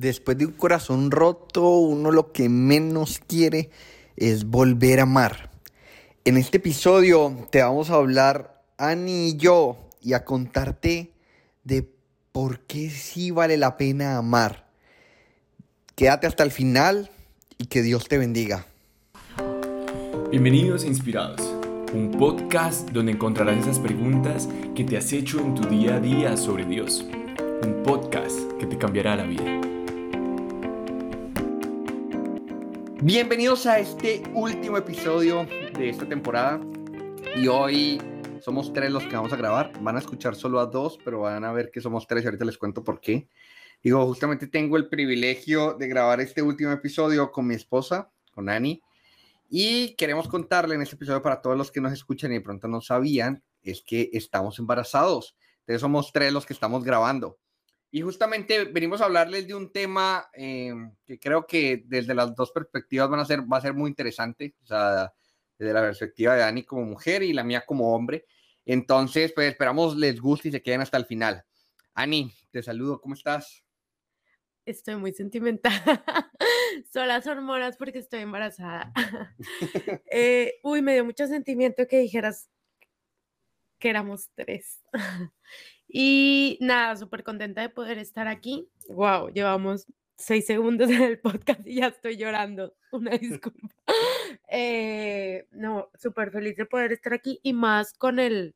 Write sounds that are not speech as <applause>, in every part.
Después de un corazón roto, uno lo que menos quiere es volver a amar. En este episodio te vamos a hablar, Ani y yo, y a contarte de por qué sí vale la pena amar. Quédate hasta el final y que Dios te bendiga. Bienvenidos a Inspirados, un podcast donde encontrarás esas preguntas que te has hecho en tu día a día sobre Dios. Un podcast que te cambiará la vida. Bienvenidos a este último episodio de esta temporada. Y hoy somos tres los que vamos a grabar. Van a escuchar solo a dos, pero van a ver que somos tres y ahorita les cuento por qué. Digo, justamente tengo el privilegio de grabar este último episodio con mi esposa, con Ani. Y queremos contarle en este episodio para todos los que nos escuchan y de pronto no sabían, es que estamos embarazados. Entonces somos tres los que estamos grabando. Y justamente venimos a hablarles de un tema eh, que creo que desde las dos perspectivas van a ser, va a ser muy interesante, o sea, desde la perspectiva de Dani como mujer y la mía como hombre. Entonces, pues esperamos les guste y se queden hasta el final. Ani, te saludo, ¿cómo estás? Estoy muy sentimental. <laughs> Son las hormonas porque estoy embarazada. <laughs> Eh, uy, me dio mucho sentimiento que dijeras que éramos tres. <laughs> Y nada, súper contenta de poder estar aquí. Wow, llevamos seis segundos en el podcast y ya estoy llorando. <laughs> Una disculpa. Eh, no, súper feliz de poder estar aquí y más con el,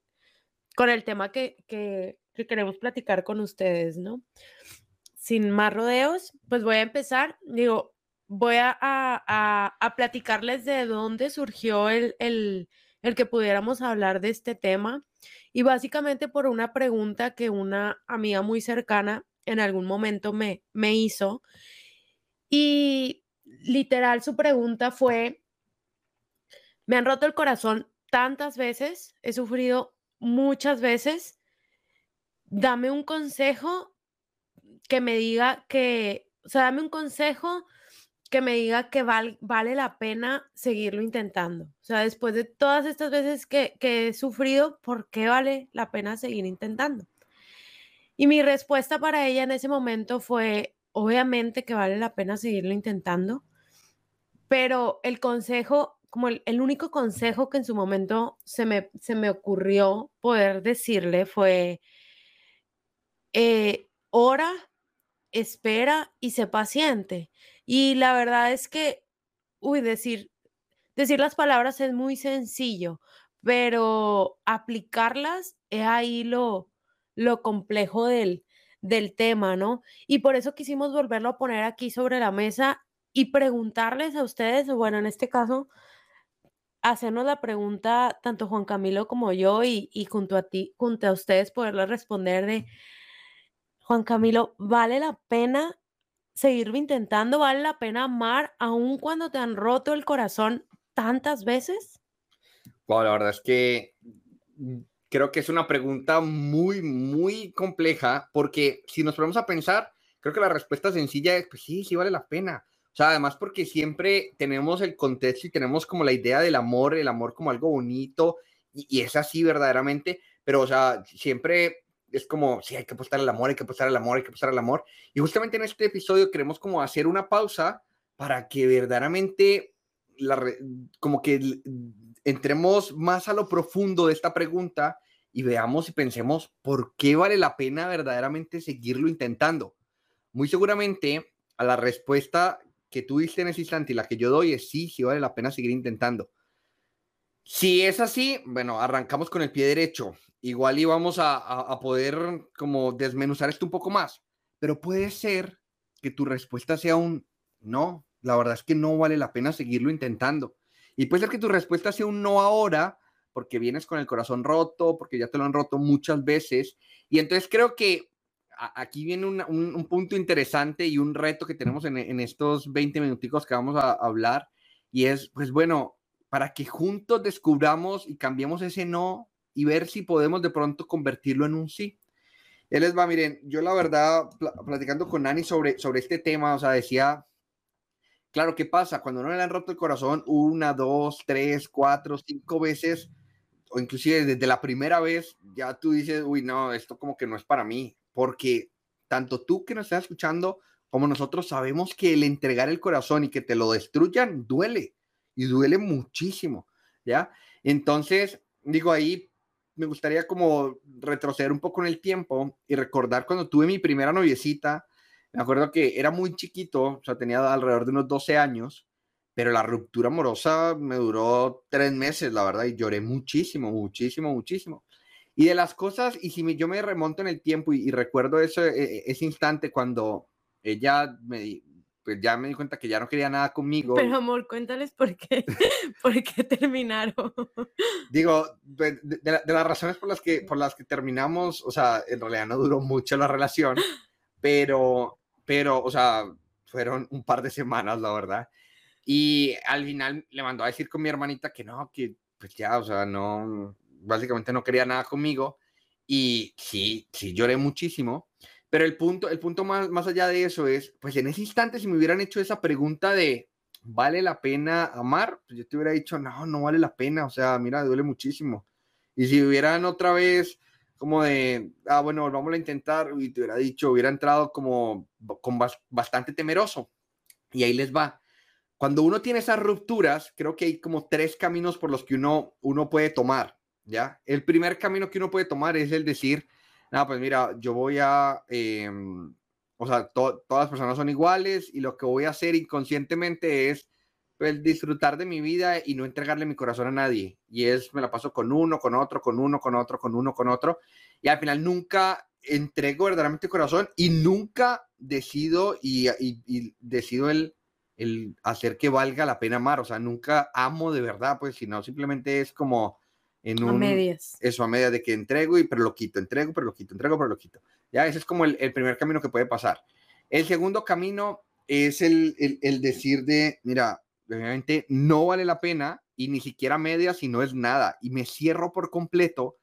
con el tema que, que, queremos platicar con ustedes, ¿no? Sin más rodeos, pues voy a empezar. Digo, voy a, a, a platicarles de dónde surgió el, el, el que pudiéramos hablar de este tema y básicamente por una pregunta que una amiga muy cercana en algún momento me, me hizo. Y literal su pregunta fue, me han roto el corazón tantas veces, he sufrido muchas veces, dame un consejo que me diga que, o sea, dame un consejo que me diga que vale la pena seguirlo intentando. O sea, después de todas estas veces que, he sufrido, ¿por qué vale la pena seguir intentando? Y mi respuesta para ella en ese momento fue, obviamente que vale la pena seguirlo intentando, pero el consejo, como el, único consejo que en su momento se me, se me ocurrió poder decirle fue, eh, ora, espera y sé paciente. Y la verdad es que, uy, decir, decir las palabras es muy sencillo, pero aplicarlas es ahí lo, lo complejo del, del tema, ¿no? Y por eso quisimos volverlo a poner aquí sobre la mesa y preguntarles a ustedes, bueno, en este caso, hacernos la pregunta, tanto Juan Camilo como yo, y, y junto a ti, junto a ustedes, poderles responder de, Juan Camilo, ¿vale la pena seguir intentando? ¿Vale la pena amar aun cuando te han roto el corazón tantas veces? Bueno, la verdad es que mm, creo que es una pregunta muy, muy compleja porque si nos ponemos a pensar, creo que la respuesta sencilla es, pues sí, sí vale la pena. O sea, además porque siempre tenemos el contexto y tenemos como la idea del amor, el amor como algo bonito y, y es así verdaderamente, pero o sea, siempre es como, sí, hay que apostar al amor, hay que apostar al amor, hay que apostar al amor. Y justamente en este episodio queremos como hacer una pausa para que verdaderamente, la, como que entremos más a lo profundo de esta pregunta y veamos y pensemos por qué vale la pena verdaderamente seguirlo intentando. Muy seguramente a la respuesta que tú diste en ese instante y la que yo doy es sí, sí vale la pena seguir intentando. Si es así, bueno, arrancamos con el pie derecho igual íbamos a, poder como desmenuzar esto un poco más, pero puede ser que tu respuesta sea un no, la verdad es que no vale la pena seguirlo intentando. Y puede ser que tu respuesta sea un no ahora, porque vienes con el corazón roto, porque ya te lo han roto muchas veces. Y entonces creo que aquí viene un, un, punto interesante y un reto que tenemos en, en estos 20 minuticos que vamos a hablar. Y es, pues bueno, para que juntos descubramos y cambiemos ese no y ver si podemos de pronto convertirlo en un sí. Él les va, miren, yo la verdad, platicando con Nani sobre, sobre este tema, o sea, decía, claro, ¿qué pasa? Cuando no le han roto el corazón una, dos, tres, cuatro, cinco veces, o inclusive desde la primera vez, ya tú dices, uy, no, esto como que no es para mí, porque tanto tú que nos estás escuchando como nosotros sabemos que el entregar el corazón y que te lo destruyan duele y duele muchísimo, ¿ya? Entonces, digo, ahí me gustaría como retroceder un poco en el tiempo y recordar cuando tuve mi primera noviecita, me acuerdo que era muy chiquito, o sea, tenía alrededor de unos 12 años, pero la ruptura amorosa me duró tres meses, la verdad, y lloré muchísimo, muchísimo, muchísimo. Y de las cosas, y si yo me remonto en el tiempo y, recuerdo ese, e, e, ese instante cuando ella me, pues ya me di cuenta que ya no quería nada conmigo. Pero amor, cuéntales por qué, <laughs> por qué terminaron. Digo, de, de, las razones por las, que, por las que terminamos, o sea, en realidad no duró mucho la relación, <gasps> pero, pero, o sea, fueron un par de semanas, la verdad. Y al final le mandó a decir con mi hermanita que no, que pues ya, o sea, no, básicamente no quería nada conmigo. Y sí, sí lloré muchísimo. Pero el punto, el punto más, más allá de eso es, pues en ese instante, si me hubieran hecho esa pregunta de, ¿vale la pena amar? Pues yo te hubiera dicho, no, no vale la pena. O sea, mira, duele muchísimo. Y si hubieran otra vez como de, ah, bueno, vamos a intentar, y te hubiera dicho, hubiera entrado como con bastante temeroso. Y ahí les va cuando uno tiene esas rupturas, creo que hay como tres caminos por los que uno, uno puede tomar, ¿ya? El primer camino que uno puede tomar es el decir, nada, pues mira, yo voy a, em, o sea, todas las personas son iguales y lo que voy a hacer inconscientemente es pues, disfrutar de mi vida y no entregarle mi corazón a nadie. Y es, me la paso con uno, con otro, con uno, con otro, con uno, con otro. Y al final nunca entrego verdaderamente corazón y nunca decido y, y decido el el hacer que valga la pena amar, o sea, nunca amo de verdad, pues, sino simplemente es como en un... A medias. Eso, a medias de que entrego y pero lo quito, entrego, pero lo quito, entrego, pero lo quito. Ya, ese es como el, primer camino que puede pasar. El segundo camino es el, el, decir de, mira, obviamente no vale la pena y ni siquiera medias y no es nada. Y me cierro por completo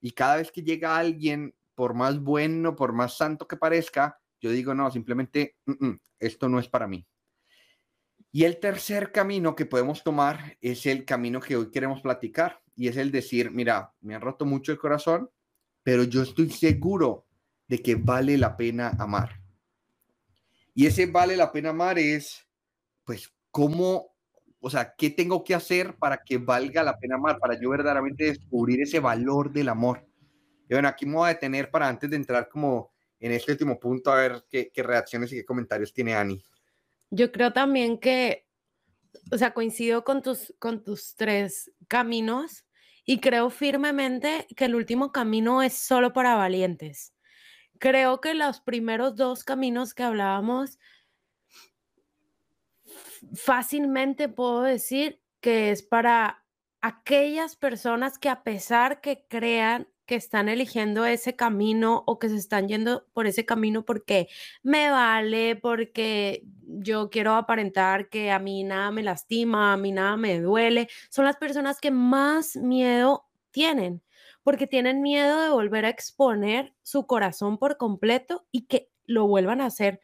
y cada vez que llega alguien, por más bueno, por más santo que parezca, yo digo, no, simplemente, mm, mm, esto no es para mí. Y el tercer camino que podemos tomar es el camino que hoy queremos platicar y es el decir, mira, me ha roto mucho el corazón, pero yo estoy seguro de que vale la pena amar. Y ese vale la pena amar es, pues, cómo, o sea, qué tengo que hacer para que valga la pena amar, para yo verdaderamente descubrir ese valor del amor. Y bueno, aquí me voy a detener para antes de entrar como en este último punto a ver qué, qué reacciones y qué comentarios tiene Ani. Yo creo también que, o sea, coincido con tus, con tus tres caminos y creo firmemente que el último camino es solo para valientes. Creo que los primeros dos caminos que hablábamos, fácilmente puedo decir que es para aquellas personas que a pesar que crean que están eligiendo ese camino o que se están yendo por ese camino porque me vale, porque yo quiero aparentar que a mí nada me lastima, a mí nada me duele, son las personas que más miedo tienen, porque tienen miedo de volver a exponer su corazón por completo y que lo vuelvan a hacer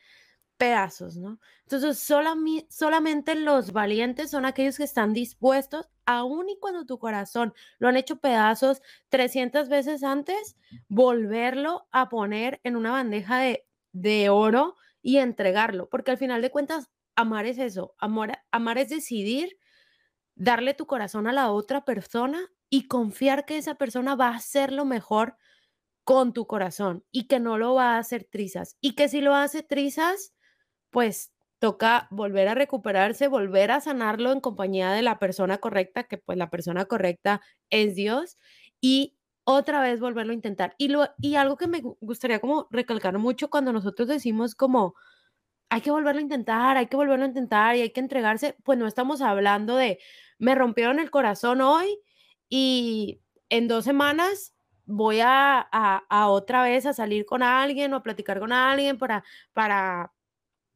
pedazos, ¿no? Entonces, solamente los valientes son aquellos que están dispuestos, aun y cuando tu corazón lo han hecho pedazos 300 veces antes, volverlo a poner en una bandeja de, de oro y entregarlo, porque al final de cuentas, amar es eso, amor, amar es decidir darle tu corazón a la otra persona y confiar que esa persona va a hacer lo mejor con tu corazón y que no lo va a hacer trizas y que si lo hace trizas, pues toca volver a recuperarse, volver a sanarlo en compañía de la persona correcta, que pues la persona correcta es Dios, y otra vez volverlo a intentar. Y, lo, y algo que me gustaría como recalcar mucho cuando nosotros decimos como, hay que volverlo a intentar, hay que volverlo a intentar y hay que entregarse, pues no estamos hablando de, me rompieron el corazón hoy y en dos semanas voy a, a, otra vez a salir con alguien o a platicar con alguien para, para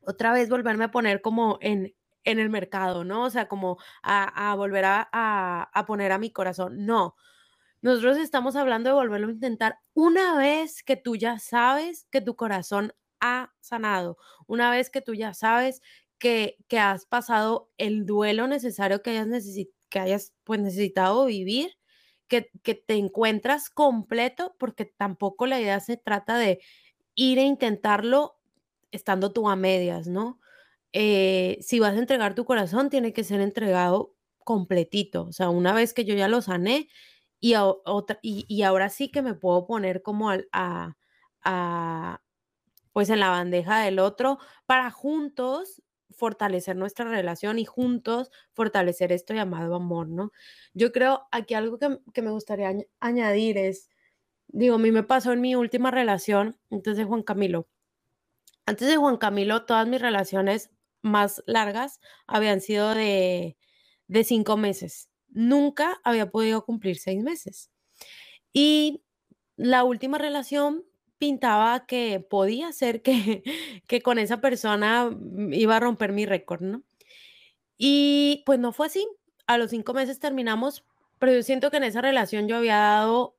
otra vez volverme a poner como en, en el mercado, ¿no? O sea, como a, volver a, a, poner a mi corazón. No, nosotros estamos hablando de volverlo a intentar una vez que tú ya sabes que tu corazón ha sanado, una vez que tú ya sabes que, que has pasado el duelo necesario que hayas, que hayas pues, necesitado vivir, que, que te encuentras completo, porque tampoco la idea se trata de ir a intentarlo estando tú a medias, ¿no? Eh, si vas a entregar tu corazón, tiene que ser entregado completito. O sea, una vez que yo ya lo sané y, otra, y, ahora sí que me puedo poner como a, a, pues en la bandeja del otro para juntos fortalecer nuestra relación y juntos fortalecer esto llamado amor, ¿no? Yo creo aquí algo que, que me gustaría añadir es, digo, a mí me pasó en mi última relación, de Juan Camilo. Antes de Juan Camilo, todas mis relaciones más largas habían sido de, de cinco meses. Nunca había podido cumplir seis meses. Y la última relación pintaba que podía ser que, <laughs> que con esa persona iba a romper mi récord, ¿no? Y pues no fue así. A los cinco meses terminamos, pero yo siento que en esa relación yo había dado,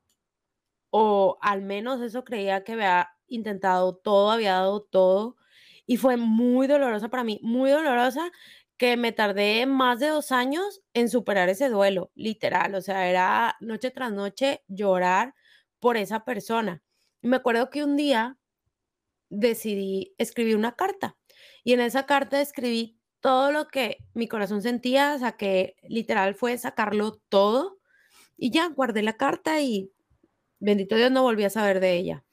o al menos eso creía que había intentado todo, había dado todo, y fue muy dolorosa para mí, muy dolorosa, que me tardé más de dos años en superar ese duelo, literal, o sea, era noche tras noche llorar por esa persona. Y me acuerdo que un día decidí escribir una carta y en esa carta escribí todo lo que mi corazón sentía, o sea, que literal fue sacarlo todo y ya guardé la carta y bendito Dios no volví a saber de ella.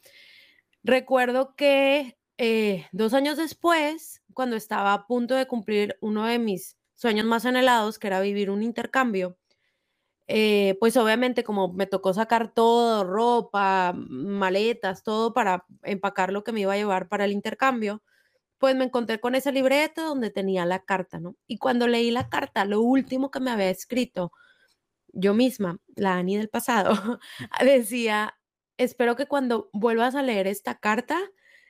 Recuerdo que eh, dos años después, cuando estaba a punto de cumplir uno de mis sueños más anhelados, que era vivir un intercambio, eh, pues obviamente como me tocó sacar todo, ropa, maletas, todo para empacar lo que me iba a llevar para el intercambio, pues me encontré con ese libreto donde tenía la carta, ¿no? Y cuando leí la carta, lo último que me había escrito yo misma, la Ani del pasado, <laughs> decía, espero que cuando vuelvas a leer esta carta,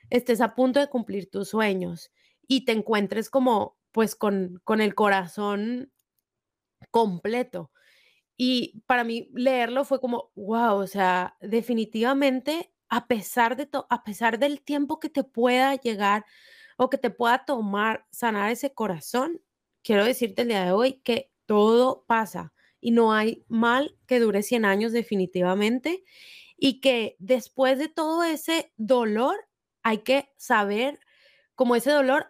estés a punto de cumplir tus sueños y te encuentres como, pues, con, con el corazón completo. Y para mí leerlo fue como, wow, o sea, definitivamente, a pesar de todo, a pesar del tiempo que te pueda llegar o que te pueda tomar sanar ese corazón, quiero decirte el día de hoy que todo pasa y no hay mal que dure 100 años definitivamente y que después de todo ese dolor hay que saber como ese dolor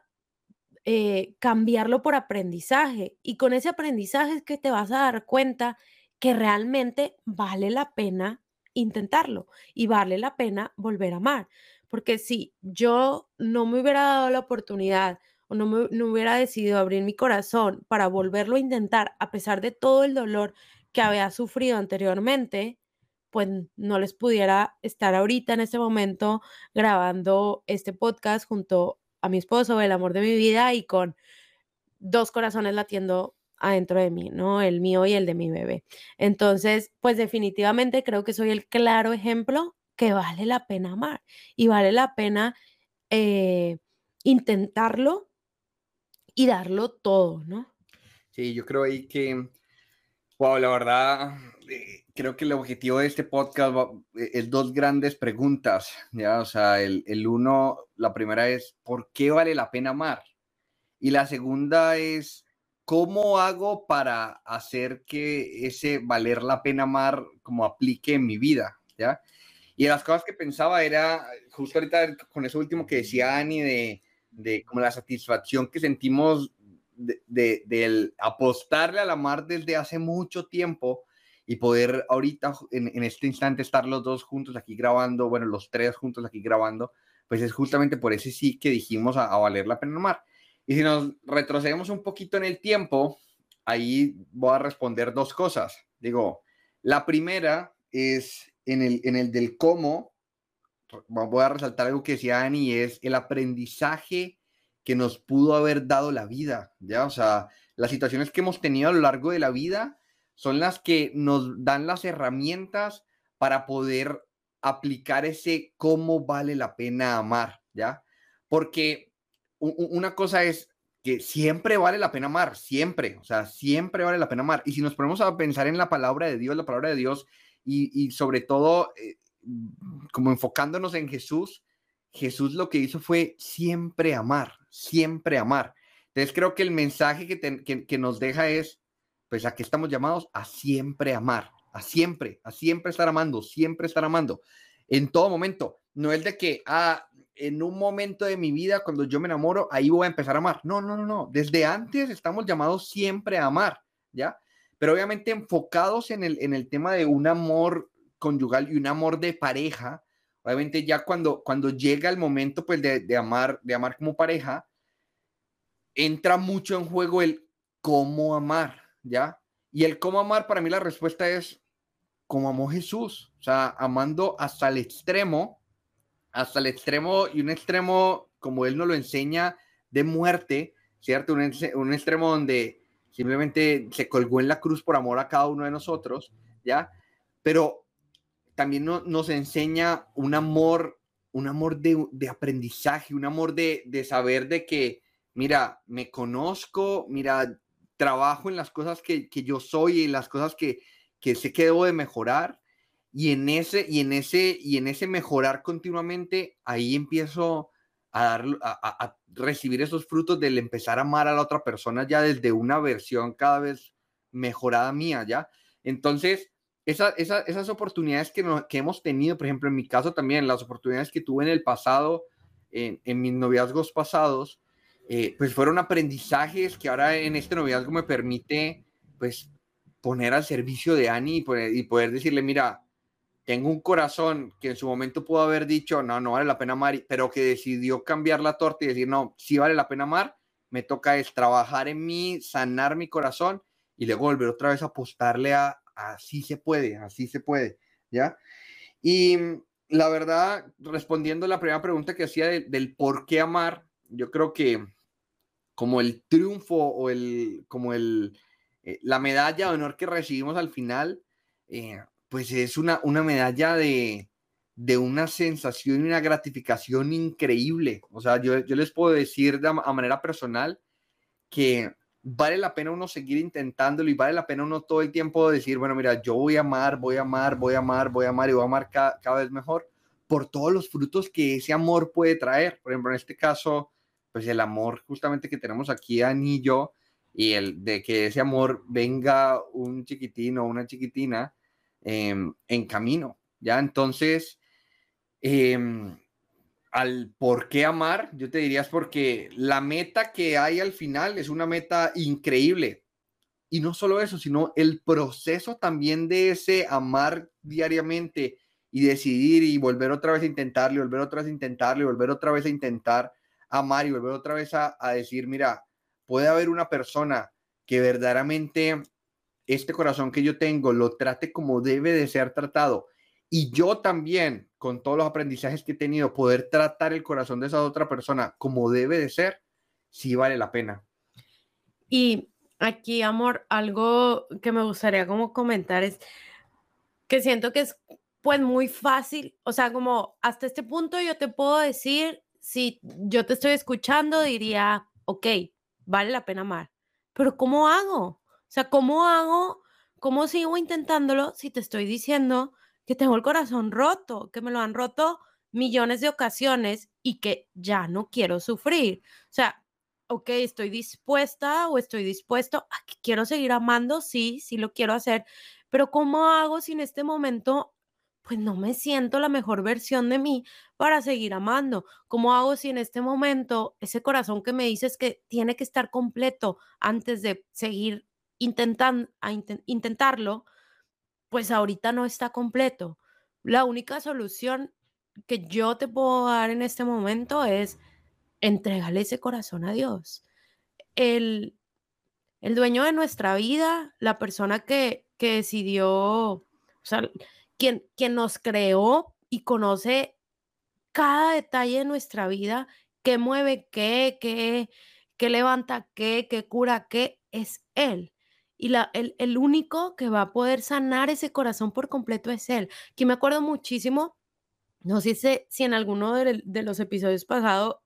eh, cambiarlo por aprendizaje y con ese aprendizaje es que te vas a dar cuenta que realmente vale la pena intentarlo y vale la pena volver a amar. Porque si yo no me hubiera dado la oportunidad o no, me, no hubiera decidido abrir mi corazón para volverlo a intentar, a pesar de todo el dolor que había sufrido anteriormente, pues no les pudiera estar ahorita en este momento grabando este podcast junto a mi esposo, el amor de mi vida, y con dos corazones latiendo adentro de mí, ¿no? El mío y el de mi bebé. Entonces, pues definitivamente creo que soy el claro ejemplo que vale la pena amar y vale la pena eh, intentarlo y darlo todo, ¿no? Sí, yo creo ahí que, wow, la verdad, eh, creo que el objetivo de este podcast eh, es dos grandes preguntas, ¿ya? O sea, el, el uno, la primera es, ¿por qué vale la pena amar? Y la segunda es, ¿cómo hago para hacer que ese valer la pena amar como aplique en mi vida? ¿Ya? Y de las cosas que pensaba era, justo ahorita con eso último que decía Ani, de, de como la satisfacción que sentimos de, del apostarle a la mar desde hace mucho tiempo y poder ahorita, en, este instante, estar los dos juntos aquí grabando, bueno, los tres juntos aquí grabando, pues es justamente por ese sí que dijimos a, valer la pena amar. Y si nos retrocedemos un poquito en el tiempo, ahí voy a responder dos cosas. Digo, la primera es en el, en el del cómo, voy a resaltar algo que decía Ani, es el aprendizaje que nos pudo haber dado la vida, ¿ya? O sea, las situaciones que hemos tenido a lo largo de la vida son las que nos dan las herramientas para poder aplicar ese cómo vale la pena amar, ¿ya? Porque una cosa es que siempre vale la pena amar, siempre, o sea, siempre vale la pena amar. Y si nos ponemos a pensar en la palabra de Dios, la palabra de Dios, y, sobre todo, eh, como enfocándonos en Jesús, Jesús lo que hizo fue siempre amar, siempre amar. Entonces creo que el mensaje que, que, nos deja es, pues aquí estamos llamados a siempre amar, a siempre, a siempre estar amando, siempre estar amando, en todo momento. No es de que, ah, en un momento de mi vida, cuando yo me enamoro, ahí voy a empezar a amar. No, no, no, no. Desde antes estamos llamados siempre a amar, ¿ya? Pero obviamente enfocados en el, en el tema de un amor conyugal y un amor de pareja, obviamente ya cuando, cuando llega el momento pues de, de amar, de amar como pareja, entra mucho en juego el cómo amar, ¿ya? Y el cómo amar, para mí la respuesta es como amó Jesús, o sea, amando hasta el extremo, hasta el extremo y un extremo como Él nos lo enseña de muerte, ¿cierto? Un, extremo donde simplemente se colgó en la cruz por amor a cada uno de nosotros, ¿ya? Pero también nos enseña un amor, un amor de, de aprendizaje, un amor de, de, saber de que, mira, me conozco, mira, trabajo en las cosas que, que yo soy y en las cosas que, que sé que debo de mejorar y en ese, y en ese, y en ese mejorar continuamente, ahí empiezo a, recibir esos frutos del empezar a amar a la otra persona ya desde una versión cada vez mejorada mía, ¿ya? Entonces, esa, esas oportunidades que, que, hemos tenido, por ejemplo, en mi caso también, las oportunidades que tuve en el pasado, en, en mis noviazgos pasados, eh, pues fueron aprendizajes que ahora en este noviazgo me permite, pues, poner al servicio de Ani y poder decirle, mira, tengo un corazón que en su momento pudo haber dicho, no, no vale la pena amar, pero que decidió cambiar la torta y decir, no, sí vale la pena amar, me toca es trabajar en mí, sanar mi corazón y luego volver otra vez a apostarle a así se puede, así se puede, ¿ya? Y la verdad, respondiendo a la primera pregunta que hacía del por qué amar, yo creo que como el triunfo o el, como el, eh, la medalla de honor que recibimos al final, eh, pues es una, una medalla de, de una sensación y una gratificación increíble. O sea, yo, yo les puedo decir de, a manera personal que vale la pena uno seguir intentándolo y vale la pena uno todo el tiempo decir, bueno, mira, yo voy a amar, voy a amar, voy a amar, voy a amar y voy a amar cada, cada vez mejor por todos los frutos que ese amor puede traer. Por ejemplo, en este caso, pues el amor justamente que tenemos aquí, Ani y y el de que ese amor venga un chiquitín o una chiquitina, Em, en camino, ¿ya? Entonces, em, al por qué amar, yo te diría es porque la meta que hay al final es una meta increíble. Y no solo eso, sino el proceso también de ese amar diariamente y decidir y volver otra vez a intentarlo, volver otra vez a intentarlo, volver otra vez a intentar amar y volver otra vez a, a decir, mira, puede haber una persona que verdaderamente este corazón que yo tengo lo trate como debe de ser tratado y yo también, con todos los aprendizajes que he tenido, poder tratar el corazón de esa otra persona como debe de ser, sí vale la pena. Y aquí, amor, algo que me gustaría como comentar es que siento que es pues muy fácil, o sea, como hasta este punto yo te puedo decir, si yo te estoy escuchando, diría, ok, vale la pena amar, pero ¿cómo hago? O sea, ¿cómo hago? ¿Cómo sigo intentándolo si te estoy diciendo que tengo el corazón roto, que me lo han roto millones de ocasiones y que ya no quiero sufrir? O sea, ok, estoy dispuesta o estoy dispuesto a que quiero seguir amando, sí, sí lo quiero hacer, pero ¿cómo hago si en este momento pues no me siento la mejor versión de mí para seguir amando. ¿Cómo hago si en este momento ese corazón que me dices que tiene que estar completo antes de seguir intentan, a intentarlo, pues ahorita no está completo. La única solución que yo te puedo dar en este momento es entregarle ese corazón a Dios. El, el dueño de nuestra vida, la persona que, que decidió, o sea, quien, quien nos creó y conoce cada detalle de nuestra vida, qué mueve qué, qué, qué levanta qué, qué cura qué, es Él. Y la, el, el, único que va a poder sanar ese corazón por completo es Él. Que me acuerdo muchísimo, no sé si, si en alguno de, de, los episodios pasados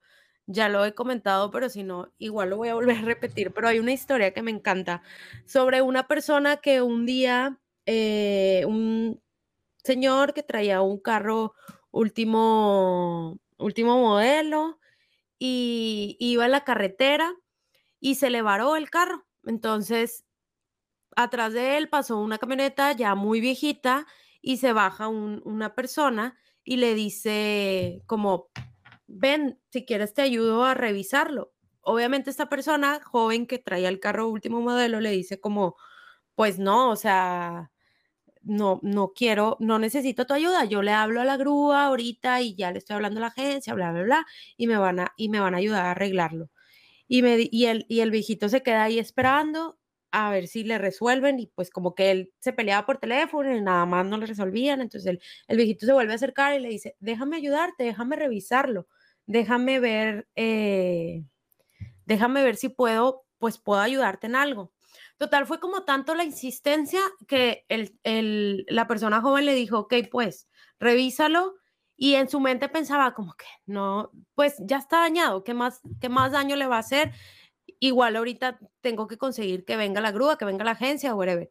ya lo he comentado, pero si no, igual lo voy a volver a repetir. Pero hay una historia que me encanta sobre una persona que un día, eh, un señor que traía un carro último, último modelo y iba en la carretera y se le varó el carro. Entonces atrás de él pasó una camioneta ya muy viejita y se baja una persona y le dice como, ven, si quieres te ayudo a revisarlo. Obviamente esta persona joven que traía el carro último modelo le dice como, pues no, o sea, no, no quiero, no necesito tu ayuda, yo le hablo a la grúa ahorita y ya le estoy hablando a la agencia, bla, bla, bla, y me van a, y me van a ayudar a arreglarlo. Y, me, y, el, y el viejito se queda ahí esperando a ver si le resuelven y pues como que él se peleaba por teléfono y nada más no le resolvían, entonces el, el viejito se vuelve a acercar y le dice, déjame ayudarte, déjame revisarlo, déjame ver, eh, déjame ver si puedo, pues puedo ayudarte en algo. Total, fue como tanto la insistencia que el, la persona joven le dijo, ok, pues, revísalo. Y en su mente pensaba como que no, pues ya está dañado, ¿qué más, qué más daño le va a hacer? Igual ahorita tengo que conseguir que venga la grúa, que venga la agencia, whatever.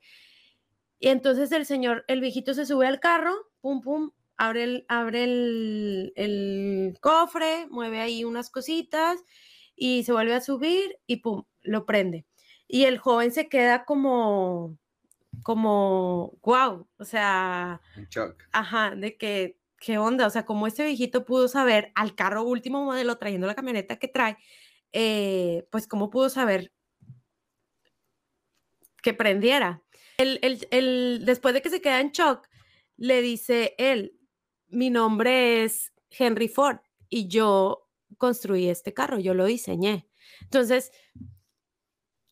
Y entonces el señor, el viejito se sube al carro, pum, pum, abre el, abre el, el cofre, mueve ahí unas cositas y se vuelve a subir y pum, lo prende y el joven se queda como, como, wow, o sea, ajá, de que, ¿qué onda? O sea, como este viejito pudo saber al carro último modelo trayendo la camioneta que trae, eh, pues cómo pudo saber que prendiera. El, el, después de que se queda en shock, le dice él, mi nombre es Henry Ford y yo construí este carro, yo lo diseñé. Entonces,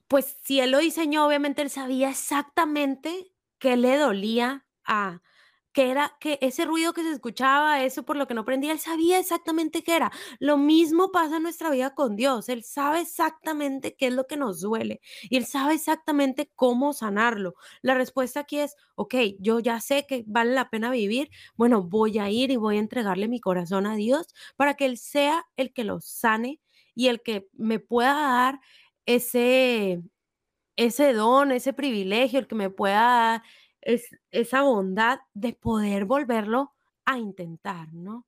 pues si él lo diseñó, obviamente él sabía exactamente qué le dolía a, que era que ese ruido que se escuchaba, eso por lo que no prendía, él sabía exactamente qué era. Lo mismo pasa en nuestra vida con Dios. Él sabe exactamente qué es lo que nos duele y él sabe exactamente cómo sanarlo. La respuesta aquí es, ok, yo ya sé que vale la pena vivir. Bueno, voy a ir y voy a entregarle mi corazón a Dios para que Él sea el que lo sane y el que me pueda dar ese, ese don, ese privilegio, el que me pueda dar es, esa bondad de poder volverlo a intentar, ¿no?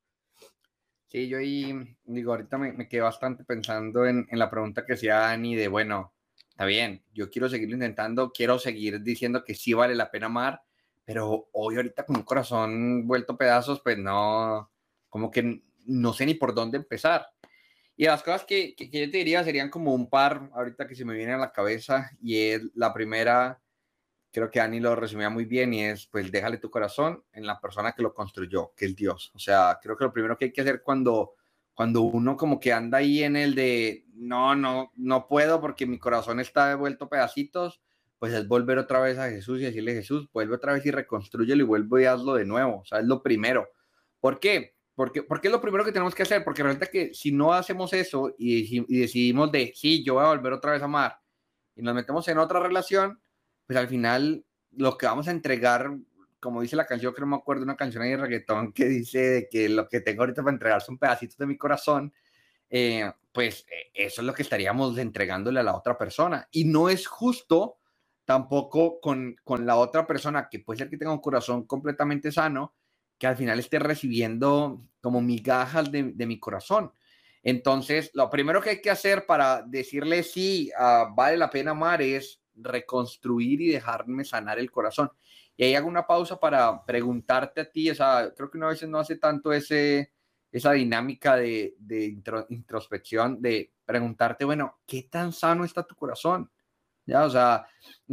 Sí, yo ahí, digo, ahorita me, quedé bastante pensando en, la pregunta que hacía Ani de, bueno, está bien, yo quiero seguirlo intentando, quiero seguir diciendo que sí vale la pena amar, pero hoy ahorita con un corazón vuelto pedazos, pues no, como que no sé ni por dónde empezar. Y las cosas que, yo te diría serían como un par, ahorita que se me viene a la cabeza, y es la primera, creo que Ani lo resumía muy bien, y es, pues, déjale tu corazón en la persona que lo construyó, que es Dios. O sea, creo que lo primero que hay que hacer cuando, cuando uno como que anda ahí en el de, no, no, no puedo porque mi corazón está devuelto pedacitos, pues es volver otra vez a Jesús y decirle, Jesús, vuelve otra vez y reconstruyelo y vuelve y hazlo de nuevo. O sea, es lo primero. ¿Por qué? Porque, porque es lo primero que tenemos que hacer, porque resulta que si no hacemos eso y, decidimos de, sí, yo voy a volver otra vez a amar, y nos metemos en otra relación, pues al final lo que vamos a entregar, como dice la canción, que no me acuerdo, una canción ahí de reggaetón que dice de que lo que tengo ahorita para entregar son pedacitos de mi corazón, eh, pues eh, eso es lo que estaríamos entregándole a la otra persona. Y no es justo tampoco con, con la otra persona, que puede ser que tenga un corazón completamente sano, que al final esté recibiendo como migajas de, mi corazón. Entonces, lo primero que hay que hacer para decirle sí, vale la pena amar es reconstruir y dejarme sanar el corazón. Y ahí hago una pausa para preguntarte a ti, o sea, creo que una vez no hace tanto ese, esa dinámica de introspección, de preguntarte, bueno, ¿qué tan sano está tu corazón? ¿Ya? O sea,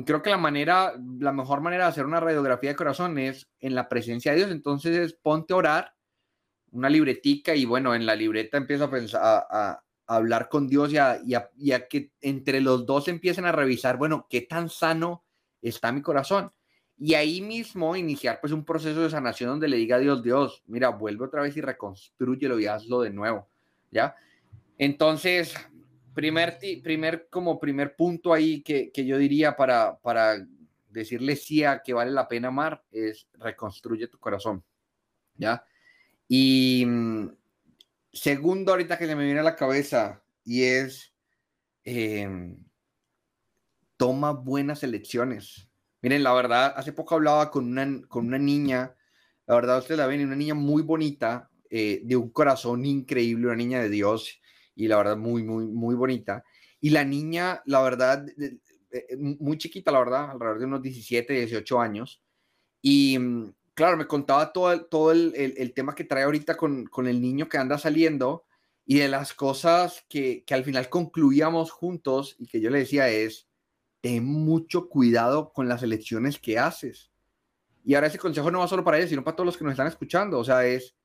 creo que la manera, la mejor manera de hacer una radiografía de corazón es en la presencia de Dios. Entonces, es, ponte a orar, una libretica y bueno, en la libreta empieza a, pensar, a, hablar con Dios y a, y a, que entre los dos empiecen a revisar, bueno, qué tan sano está mi corazón. Y ahí mismo iniciar pues un proceso de sanación donde le diga a Dios, Dios, mira, vuelve otra vez y reconstruyelo y hazlo de nuevo, ¿ya? Entonces, primer, primer, como primer punto ahí que, que yo diría para, para decirle sí a que vale la pena amar es reconstruye tu corazón, ¿ya? Y mm, segundo, ahorita que se me viene a la cabeza, y es em, toma buenas elecciones. Miren, la verdad, hace poco hablaba con una, con una niña, la verdad, usted la ven, una niña muy bonita, eh, de un corazón increíble, una niña de Dios, y la verdad muy, muy, muy bonita. Y la niña, la verdad, eh, muy chiquita, la verdad, alrededor de unos 17, 18 años. Y mm, claro, me contaba todo, todo el, el, tema que trae ahorita con, con, el niño que anda saliendo. Y de las cosas que, que al final concluíamos juntos y que yo le decía es, ten mucho cuidado con las elecciones que haces. Y ahora ese consejo no va solo para él, sino para todos los que nos están escuchando. O sea, es,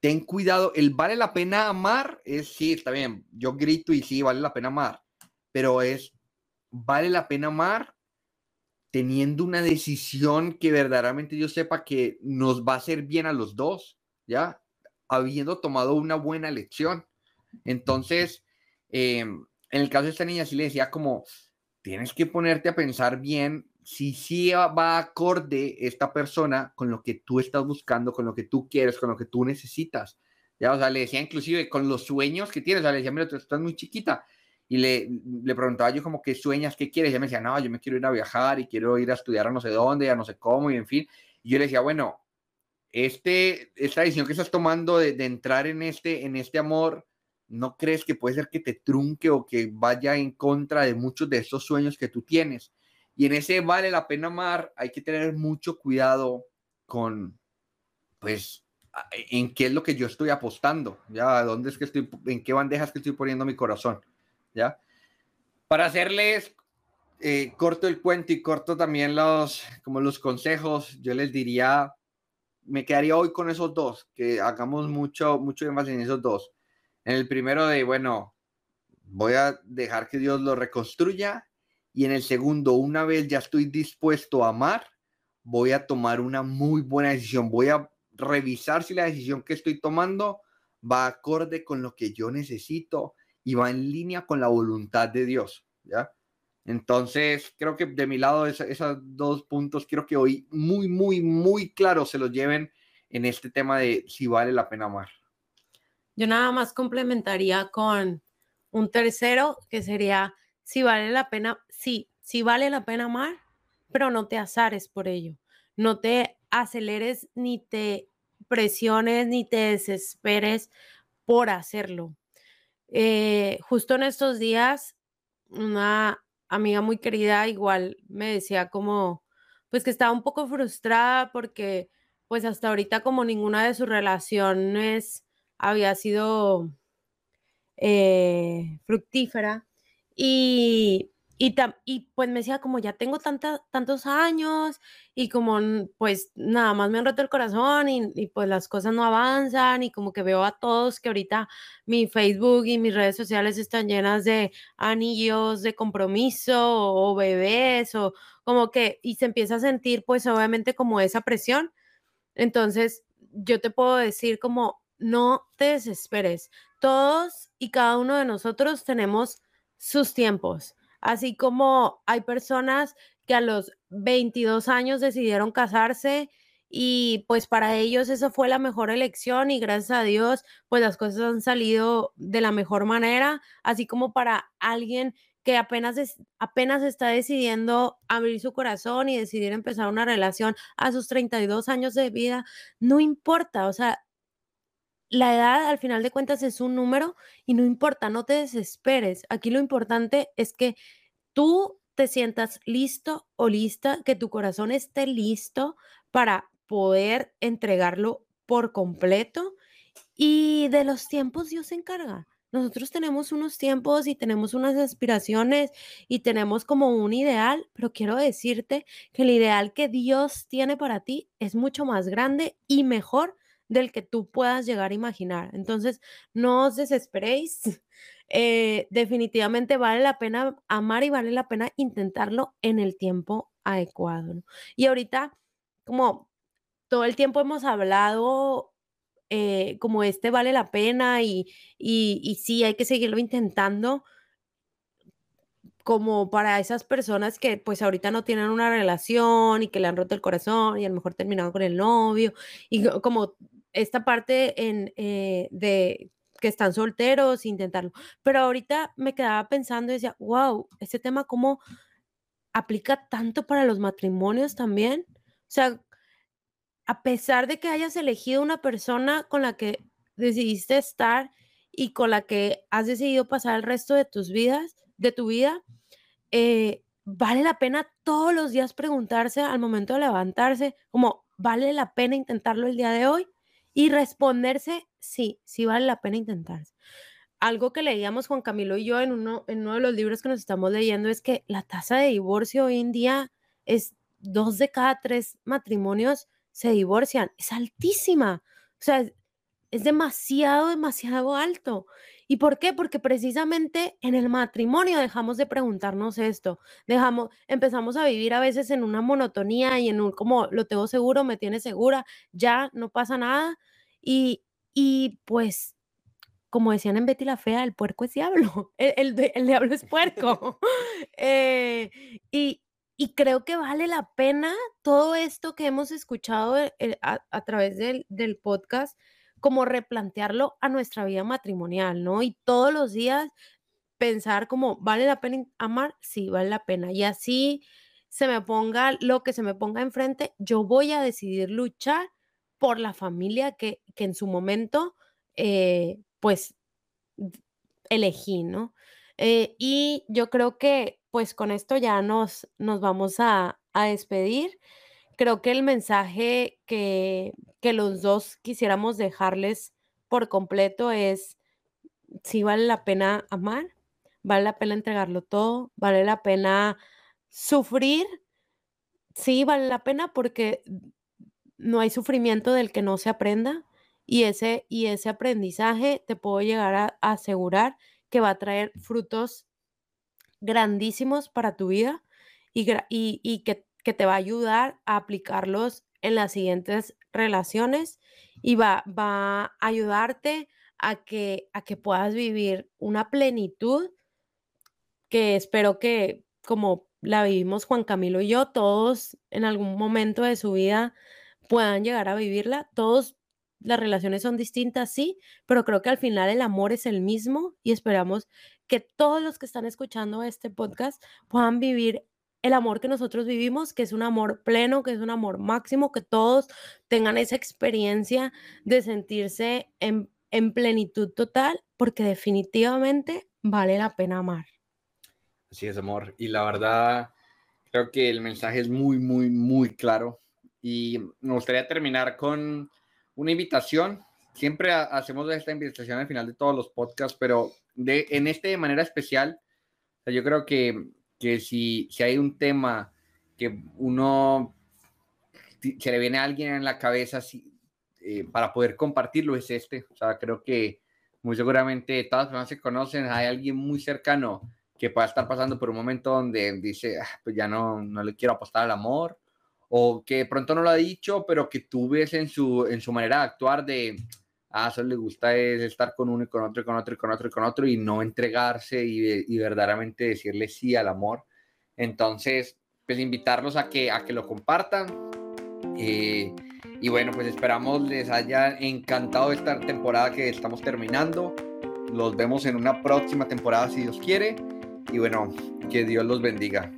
ten cuidado, el vale la pena amar es, sí, está bien, yo grito y sí, vale la pena amar, pero es, vale la pena amar teniendo una decisión que verdaderamente yo sepa que nos va a hacer bien a los dos, ¿ya? Habiendo tomado una buena elección. Entonces, em, en el caso de esta niña, sí le decía como, tienes que ponerte a pensar bien si sí va acorde esta persona con lo que tú estás buscando, con lo que tú quieres, con lo que tú necesitas. Ya, o sea, le decía inclusive con los sueños que tienes, o sea, le decía, mira, tú estás muy chiquita. Y le, le preguntaba yo como, ¿qué sueñas? ¿Qué quieres? Y ella me decía, no, yo me quiero ir a viajar y quiero ir a estudiar a no sé dónde, a no sé cómo, y en fin. Y yo le decía, bueno, este, esta decisión que estás tomando de, de entrar en este, en este amor, ¿no crees que puede ser que te trunque o que vaya en contra de muchos de esos sueños que tú tienes? Y en ese vale la pena amar, hay que tener mucho cuidado con, pues, en qué es lo que yo estoy apostando, ya, dónde es que estoy, en qué bandejas que estoy poniendo mi corazón, ya. Para hacerles eh, corto el cuento y corto también los, como los consejos, yo les diría, me quedaría hoy con esos dos, que hagamos mucho, mucho énfasis en esos dos. En el primero de, bueno, voy a dejar que Dios lo reconstruya y en el segundo, una vez ya estoy dispuesto a amar, voy a tomar una muy buena decisión. Voy a revisar si la decisión que estoy tomando va acorde con lo que yo necesito y va en línea con la voluntad de Dios, ¿ya? Entonces, creo que de mi lado esos dos puntos, quiero que hoy muy, muy, muy claro se los lleven en este tema de si vale la pena amar. Yo nada más complementaría con un tercero, que sería si vale la pena, sí, sí vale la pena amar, pero no te azares por ello. No te aceleres ni te presiones ni te desesperes por hacerlo. Eh, justo en estos días, una amiga muy querida igual me decía como, pues que estaba un poco frustrada porque pues hasta ahorita como ninguna de sus relaciones había sido eh, fructífera, y, y, y, pues me decía como ya tengo tantos años y como pues nada más me han roto el corazón y, y, pues las cosas no avanzan y como que veo a todos que ahorita mi Facebook y mis redes sociales están llenas de anillos de compromiso o, o bebés o como que y se empieza a sentir pues obviamente como esa presión. Entonces yo te puedo decir como no te desesperes. Todos y cada uno de nosotros tenemos sus tiempos. Así como hay personas que a los 22 años decidieron casarse y pues para ellos esa fue la mejor elección y gracias a Dios pues las cosas han salido de la mejor manera, así como para alguien que apenas, apenas está decidiendo abrir su corazón y decidir empezar una relación a sus 32 años de vida, no importa, o sea, la edad al final de cuentas es un número y no importa, no te desesperes. Aquí lo importante es que tú te sientas listo o lista, que tu corazón esté listo para poder entregarlo por completo y de los tiempos Dios se encarga. Nosotros tenemos unos tiempos y tenemos unas aspiraciones y tenemos como un ideal, pero quiero decirte que el ideal que Dios tiene para ti es mucho más grande y mejor del que tú puedas llegar a imaginar. Entonces, no os desesperéis. <laughs> Eh, definitivamente vale la pena amar y vale la pena intentarlo en el tiempo adecuado. Y ahorita, como todo el tiempo hemos hablado, eh, como este vale la pena y, y, y sí, hay que seguirlo intentando como para esas personas que pues ahorita no tienen una relación y que le han roto el corazón y a lo mejor terminaron con el novio y como esta parte en, eh, de que están solteros, intentarlo. Pero ahorita me quedaba pensando y decía, wow, este tema cómo aplica tanto para los matrimonios también. O sea, a pesar de que hayas elegido una persona con la que decidiste estar y con la que has decidido pasar el resto de tus vidas, de tu vida, eh, vale la pena todos los días preguntarse al momento de levantarse, como, ¿vale la pena intentarlo el día de hoy? Y responderse, sí, sí vale la pena intentar. Algo que leíamos Juan Camilo y yo en uno, en uno de los libros que nos estamos leyendo es que la tasa de divorcio hoy en día es dos de cada tres matrimonios se divorcian. Es altísima. O sea, es demasiado, demasiado alto. ¿Y por qué? Porque precisamente en el matrimonio dejamos de preguntarnos esto, dejamos, empezamos a vivir a veces en una monotonía y en un como lo tengo seguro, me tiene segura, ya no pasa nada. Y, y pues, como decían en Betty la Fea, el puerco es diablo, <laughs> el, el, diablo es puerco. <laughs> Eh, y, y creo que vale la pena todo esto que hemos escuchado eh, a, a través del, del podcast como replantearlo a nuestra vida matrimonial, ¿no? Y todos los días pensar como, ¿vale la pena amar? Sí, vale la pena. Y así se me ponga lo que se me ponga enfrente, yo voy a decidir luchar por la familia que, en su momento, eh, pues, elegí, ¿no? Eh, y yo creo que, pues, con esto ya nos, nos vamos a, a despedir creo que el mensaje que, que los dos quisiéramos dejarles por completo es, si vale la pena amar, vale la pena entregarlo todo, vale la pena sufrir, sí, vale la pena porque no hay sufrimiento del que no se aprenda y ese, y ese aprendizaje te puedo llegar a, asegurar que va a traer frutos grandísimos para tu vida y, y, y que que te va a ayudar a aplicarlos en las siguientes relaciones y va, va a ayudarte a que, a que puedas vivir una plenitud que espero que como la vivimos Juan Camilo y yo, todos en algún momento de su vida puedan llegar a vivirla. Todos las relaciones son distintas, sí, pero creo que al final el amor es el mismo y esperamos que todos los que están escuchando este podcast puedan vivir el amor que nosotros vivimos, que es un amor pleno, que es un amor máximo, que todos tengan esa experiencia de sentirse en, plenitud total, porque definitivamente vale la pena amar. Así es, amor. Y la verdad, creo que el mensaje es muy, muy, muy claro. Y me gustaría terminar con una invitación. Siempre hacemos esta invitación al final de todos los podcasts, pero de, en este de manera especial, yo creo que que si, si hay un tema que uno se le viene a alguien en la cabeza eh, para poder compartirlo es este. O sea, creo que muy seguramente todas las personas se conocen, hay alguien muy cercano que pueda estar pasando por un momento donde dice, ah, pues ya no, no le quiero apostar al amor, o que pronto no lo ha dicho, pero que tú ves en su, en su manera de actuar de, ah, solo le gusta es estar con uno y con otro y con otro y con otro y con otro y no entregarse y, verdaderamente decirle sí al amor. Entonces, pues invitarlos a que, a que lo compartan. Eh, y bueno, pues esperamos les haya encantado esta temporada que estamos terminando. Los vemos en una próxima temporada si Dios quiere. Y bueno, que Dios los bendiga.